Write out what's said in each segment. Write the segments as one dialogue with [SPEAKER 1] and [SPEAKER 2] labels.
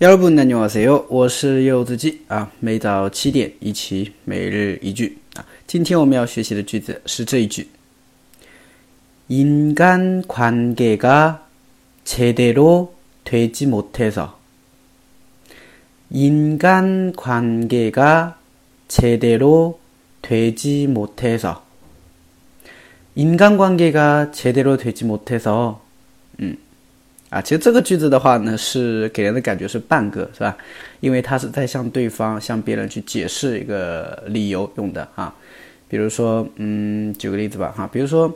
[SPEAKER 1] 여러분 안녕하세요. 我是柚子鸡啊。每早七点一起每日一句啊。今天我们要学习的句子是这一句：인간관계가 제대로 되지 못해서 인간관계가 제대로 되지 못해서 인간관계가 제대로 되지 못해서 嗯。 啊，其实这个句子的话呢，是给人的感觉是半个，是吧？因为他是在向对方、向别人去解释一个理由用的啊。比如说，嗯，举个例子吧，哈，比如说，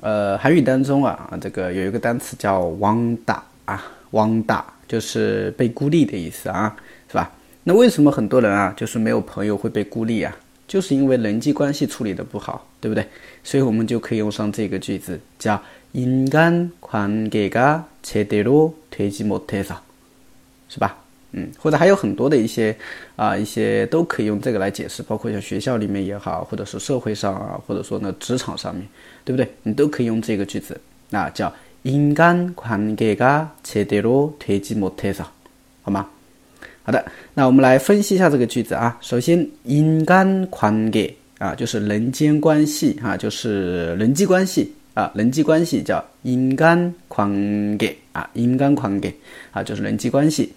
[SPEAKER 1] 呃，韩语当中啊，这个有一个单词叫“汪大”啊，“汪大”就是被孤立的意思啊，是吧？那为什么很多人啊，就是没有朋友会被孤立啊？就是因为人际关系处理的不好，对不对？所以我们就可以用上这个句子，叫。 인간관계가제대로되지못해 서， 是吧？嗯，或者还有很多的一些啊，一些都可以用这个来解释，包括像学校里面也好，或者是社会上啊，或者说呢职场上面，对不对？你都可以用这个句子，那叫인간관계가제대로되지못해 서， 好吗？好的，那我们来分析一下这个句子啊。首先，인간관 계， 啊，就是人间关系啊，就是人际关系。 啊，人际关系叫인간관 계， 啊，인간관 계， 啊，就是人际关系。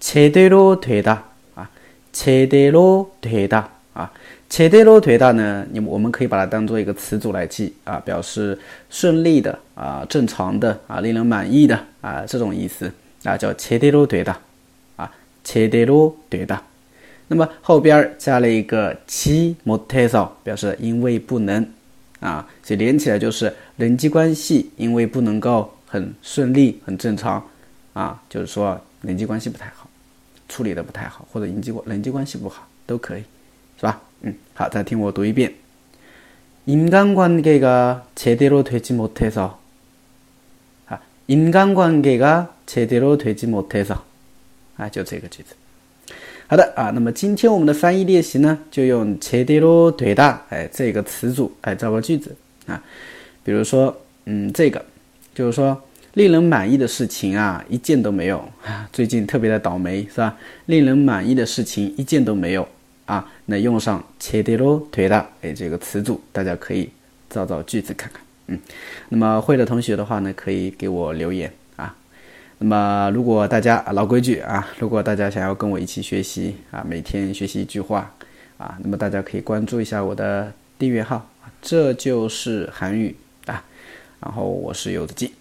[SPEAKER 1] 제대로되 다， 啊，제대로되 다， 啊，제대로되 다呢，你我们可以把它当做一个词组来记，啊，表示顺利的，啊，正常的，啊，令人满意的，啊，这种意思，啊，叫제대로되 다， 啊，제대로되 다。 那么后边加了一个지못해 서， 表示因为不能。 啊，所以连起来就是人际关系，因为不能够很顺利、很正常，啊，就是说人际关系不太好，处理的不太好，或者人际关人际关系不好都可以，是吧？嗯，好，再听我读一遍。인간관계가제대로되지못해 서， 啊，인간관계가제대로되지못해 서， 啊，就这个句子。 好的啊，那么今天我们的翻译练习呢，就用“切대罗腿大”哎这个词组来造个句子啊。比如说，嗯，这个就是说令人满意的事情啊，一件都没有啊。最近特别的倒霉是吧？令人满意的事情一件都没有啊。那用上“切대罗腿大”哎这个词组，大家可以造造句子看看。嗯，那么会的同学的话呢，可以给我留言。那么，如果大家老规矩啊，如果大家想要跟我一起学习啊，每天学习一句话啊，那么大家可以关注一下我的订阅号，这就是韩语啊，然后我是柚子鸡。